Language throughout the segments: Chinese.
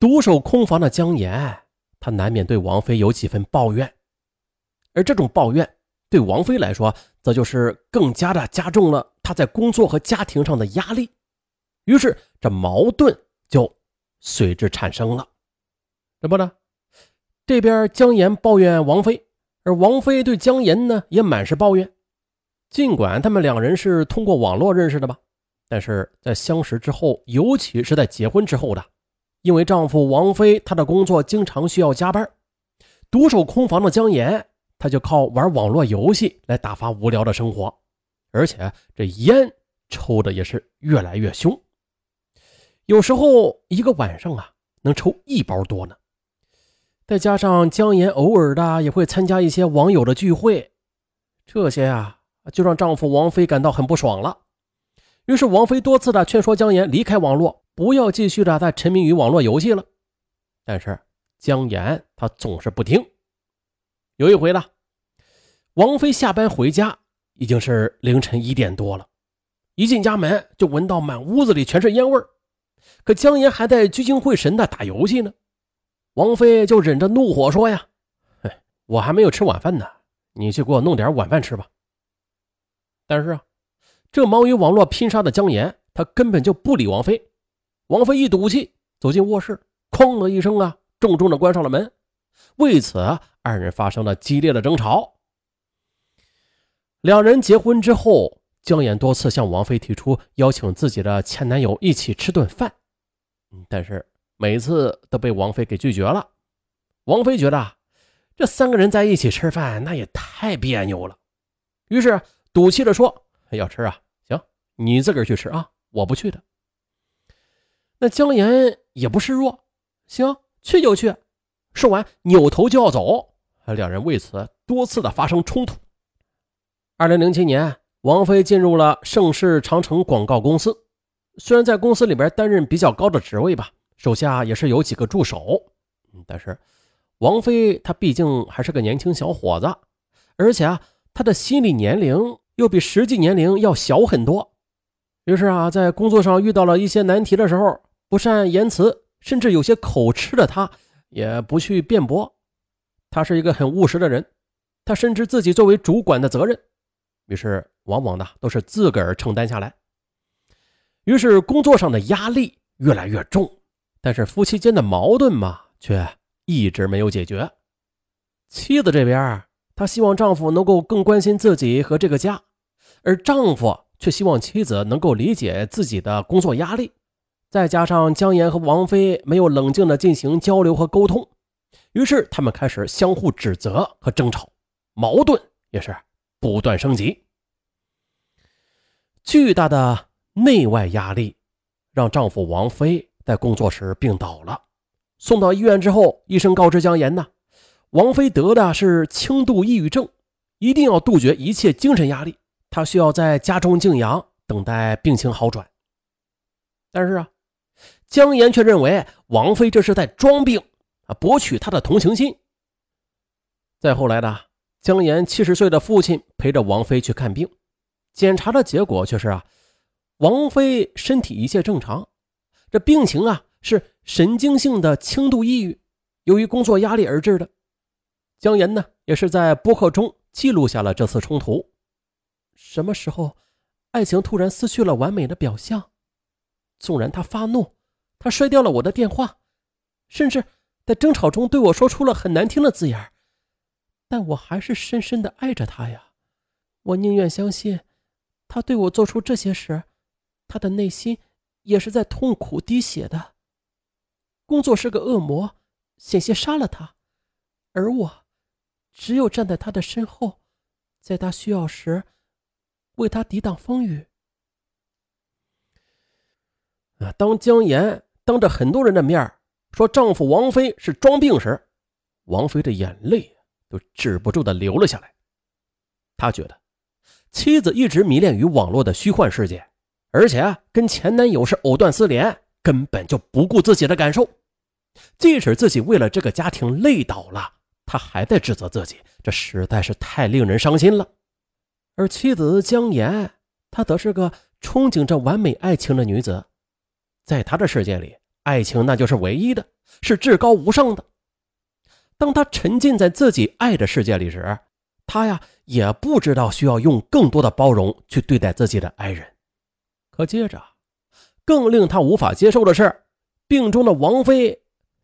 独守空房的姜岩，他难免对王菲有几分抱怨，而这种抱怨对王菲来说，则就是更加的加重了他在工作和家庭上的压力。于是，这矛盾就随之产生了。这不呢？这边姜岩抱怨王菲，而王菲对姜岩呢也满是抱怨。尽管他们两人是通过网络认识的吧，但是在相识之后，尤其是在结婚之后的，因为丈夫王菲她的工作经常需要加班，独守空房的姜岩，他就靠玩网络游戏来打发无聊的生活，而且这烟抽的也是越来越凶，有时候一个晚上啊能抽一包多呢。再加上姜岩偶尔的也会参加一些网友的聚会，这些啊就让丈夫王菲感到很不爽了。于是王菲多次的劝说姜岩离开网络，不要继续的再沉迷于网络游戏了。但是姜岩他总是不听。有一回呢，王菲下班回家已经是凌晨一点多了，一进家门就闻到满屋子里全是烟味儿可姜岩还在聚精会神的打游戏呢。王菲就忍着怒火说：“呀，我还没有吃晚饭呢，你去给我弄点晚饭吃吧。”但是啊，这忙于网络拼杀的姜岩，他根本就不理王菲。王菲一赌气走进卧室，哐的一声啊，重重的关上了门。为此，二人发生了激烈的争吵。两人结婚之后，姜岩多次向王菲提出邀请自己的前男友一起吃顿饭，但是。每次都被王菲给拒绝了。王菲觉得这三个人在一起吃饭那也太别扭了，于是赌气的说：“要吃啊，行，你自个儿去吃啊，我不去的。”那姜岩也不示弱，行，去就去。说完，扭头就要走，两人为此多次的发生冲突。二零零七年，王菲进入了盛世长城广告公司，虽然在公司里边担任比较高的职位吧。手下也是有几个助手，但是王菲她毕竟还是个年轻小伙子，而且啊，她的心理年龄又比实际年龄要小很多。于是啊，在工作上遇到了一些难题的时候，不善言辞，甚至有些口吃的他，也不去辩驳。他是一个很务实的人，他深知自己作为主管的责任，于是往往呢都是自个儿承担下来。于是工作上的压力越来越重。但是夫妻间的矛盾嘛，却一直没有解决。妻子这边，她希望丈夫能够更关心自己和这个家，而丈夫却希望妻子能够理解自己的工作压力。再加上姜岩和王菲没有冷静的进行交流和沟通，于是他们开始相互指责和争吵，矛盾也是不断升级。巨大的内外压力让丈夫王菲。在工作时病倒了，送到医院之后，医生告知姜岩呢，王菲得的是轻度抑郁症，一定要杜绝一切精神压力，他需要在家中静养，等待病情好转。但是啊，姜岩却认为王菲这是在装病啊，博取他的同情心。再后来的姜岩七十岁的父亲陪着王菲去看病，检查的结果却是啊，王菲身体一切正常。这病情啊是神经性的轻度抑郁，由于工作压力而致的。姜岩呢也是在播客中记录下了这次冲突。什么时候，爱情突然失去了完美的表象？纵然他发怒，他摔掉了我的电话，甚至在争吵中对我说出了很难听的字眼，但我还是深深的爱着他呀。我宁愿相信，他对我做出这些时，他的内心。也是在痛苦滴血的。工作是个恶魔，险些杀了他，而我，只有站在他的身后，在他需要时，为他抵挡风雨。啊！当姜岩当着很多人的面说丈夫王菲是装病时，王菲的眼泪都止不住的流了下来。她觉得妻子一直迷恋于网络的虚幻世界。而且跟前男友是藕断丝连，根本就不顾自己的感受。即使自己为了这个家庭累倒了，他还在指责自己，这实在是太令人伤心了。而妻子姜妍，她则是个憧憬着完美爱情的女子，在她的世界里，爱情那就是唯一的，是至高无上的。当他沉浸在自己爱的世界里时，他呀也不知道需要用更多的包容去对待自己的爱人。可接着，更令他无法接受的是，病中的王妃，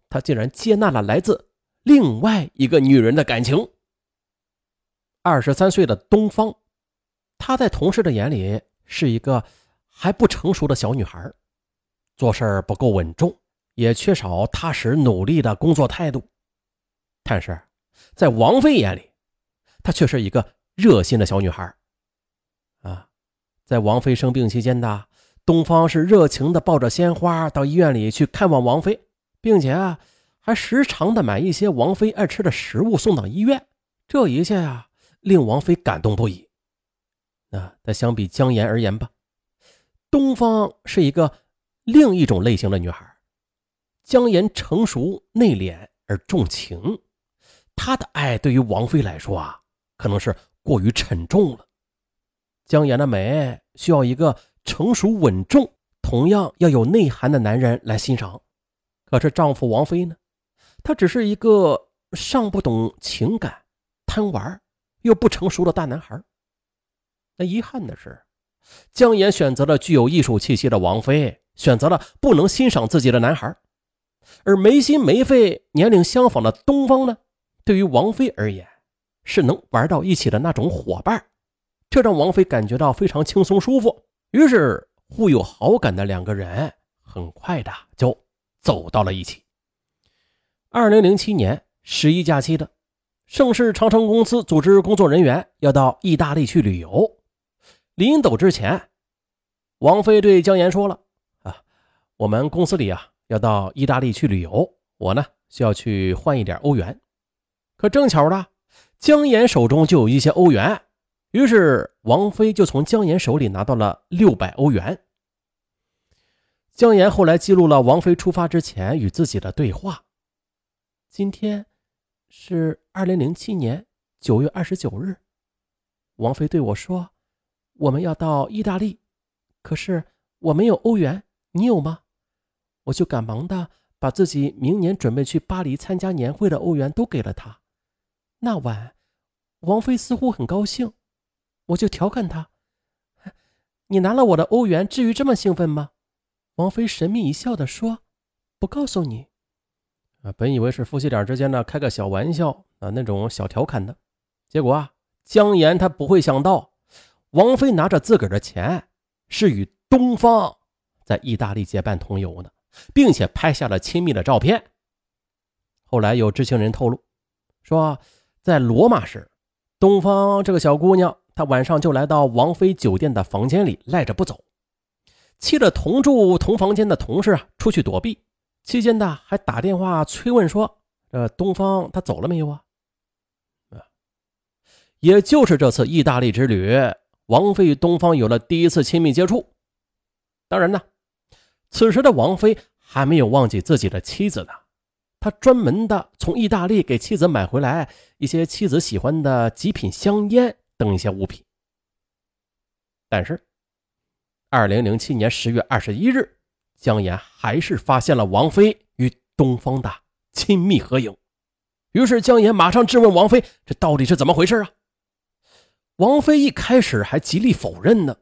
他竟然接纳了来自另外一个女人的感情。二十三岁的东方，她在同事的眼里是一个还不成熟的小女孩，做事不够稳重，也缺少踏实努力的工作态度。但是，在王菲眼里，她却是一个热心的小女孩。啊，在王菲生病期间的东方是热情的抱着鲜花到医院里去看望王菲，并且啊，还时常的买一些王菲爱吃的食物送到医院。这一切呀。令王菲感动不已。那但相比姜妍而言吧，东方是一个另一种类型的女孩。姜妍成熟内敛而重情，她的爱对于王菲来说啊，可能是过于沉重了。姜妍的美需要一个成熟稳重、同样要有内涵的男人来欣赏。可是丈夫王菲呢，他只是一个尚不懂情感、贪玩。又不成熟的大男孩。那遗憾的是，姜岩选择了具有艺术气息的王菲，选择了不能欣赏自己的男孩，而没心没肺、年龄相仿的东方呢？对于王菲而言，是能玩到一起的那种伙伴，这让王菲感觉到非常轻松舒服。于是，互有好感的两个人很快的就走到了一起。二零零七年十一假期的。盛世长城公司组织工作人员要到意大利去旅游，临走之前，王菲对姜岩说了：“啊，我们公司里啊要到意大利去旅游，我呢需要去换一点欧元。可正巧呢，姜岩手中就有一些欧元，于是王菲就从姜岩手里拿到了六百欧元。姜岩后来记录了王菲出发之前与自己的对话：今天。”是二零零七年九月二十九日，王菲对我说：“我们要到意大利，可是我没有欧元，你有吗？”我就赶忙的把自己明年准备去巴黎参加年会的欧元都给了他。那晚，王菲似乎很高兴，我就调侃他：“你拿了我的欧元，至于这么兴奋吗？”王菲神秘一笑的说：“不告诉你。”啊，本以为是夫妻俩之间呢开个小玩笑啊，那种小调侃的，结果啊，姜岩他不会想到，王菲拿着自个儿的钱是与东方在意大利结伴同游呢，并且拍下了亲密的照片。后来有知情人透露说，在罗马时，东方这个小姑娘她晚上就来到王菲酒店的房间里赖着不走，气得同住同房间的同事啊出去躲避。期间呢还打电话催问说：“这东方他走了没有啊？”也就是这次意大利之旅，王菲与东方有了第一次亲密接触。当然呢，此时的王菲还没有忘记自己的妻子呢，他专门的从意大利给妻子买回来一些妻子喜欢的极品香烟等一些物品。但是，二零零七年十月二十一日。姜岩还是发现了王菲与东方的亲密合影，于是姜岩马上质问王菲：“这到底是怎么回事啊？”王菲一开始还极力否认呢，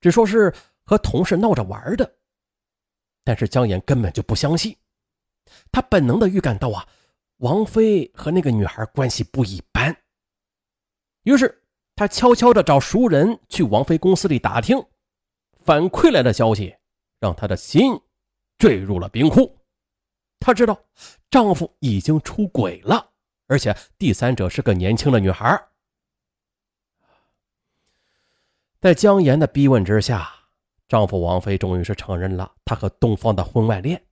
只说是和同事闹着玩的。但是姜岩根本就不相信，他本能的预感到啊，王菲和那个女孩关系不一般。于是他悄悄的找熟人去王菲公司里打听，反馈来的消息。让她的心坠入了冰窟。她知道丈夫已经出轨了，而且第三者是个年轻的女孩。在姜岩的逼问之下，丈夫王菲终于是承认了她和东方的婚外恋。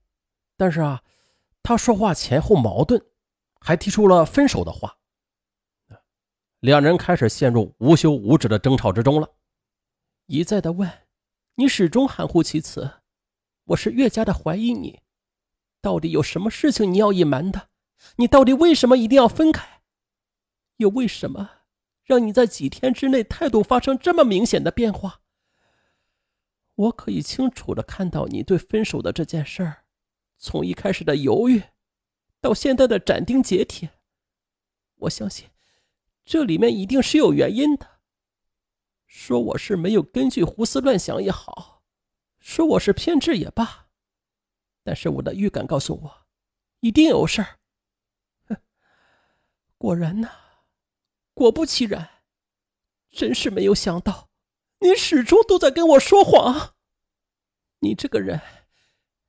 但是啊，她说话前后矛盾，还提出了分手的话。两人开始陷入无休无止的争吵之中了，一再的问。你始终含糊其辞，我是越加的怀疑你，到底有什么事情你要隐瞒的？你到底为什么一定要分开？又为什么让你在几天之内态度发生这么明显的变化？我可以清楚的看到你对分手的这件事儿，从一开始的犹豫到现在的斩钉截铁，我相信这里面一定是有原因的。说我是没有根据胡思乱想也好，说我是偏执也罢，但是我的预感告诉我，一定有事儿。果然呢，果不其然，真是没有想到，你始终都在跟我说谎。你这个人，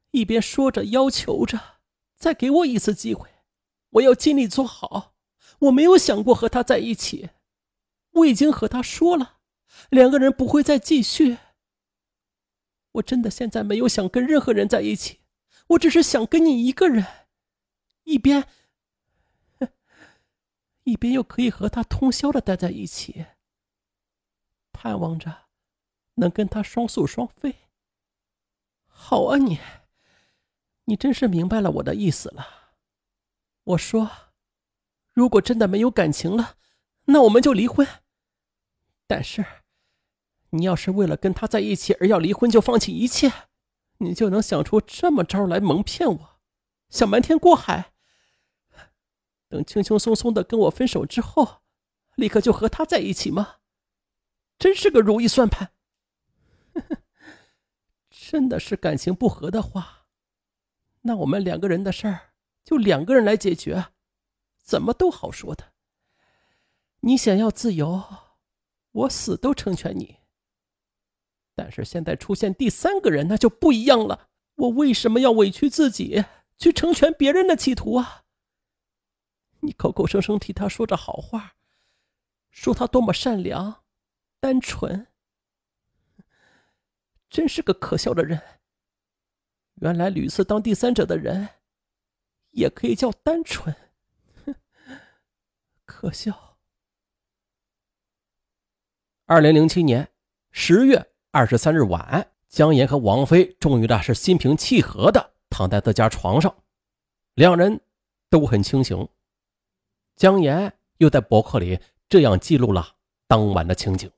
一边说着要求着，再给我一次机会，我要尽力做好。我没有想过和他在一起，我已经和他说了。两个人不会再继续。我真的现在没有想跟任何人在一起，我只是想跟你一个人，一边，一边又可以和他通宵的待在一起，盼望着能跟他双宿双飞。好啊，你，你真是明白了我的意思了。我说，如果真的没有感情了，那我们就离婚。但是。你要是为了跟他在一起而要离婚，就放弃一切，你就能想出这么招来蒙骗我，想瞒天过海。等轻轻松松的跟我分手之后，立刻就和他在一起吗？真是个如意算盘。真的是感情不和的话，那我们两个人的事儿就两个人来解决，怎么都好说的。你想要自由，我死都成全你。但是现在出现第三个人，那就不一样了。我为什么要委屈自己去成全别人的企图啊？你口口声声替他说着好话，说他多么善良、单纯，真是个可笑的人。原来屡次当第三者的人，也可以叫单纯，可笑。二零零七年十月。二十三日晚，江岩和王菲终于的是心平气和的躺在自家床上，两人都很清醒。姜岩又在博客里这样记录了当晚的情景。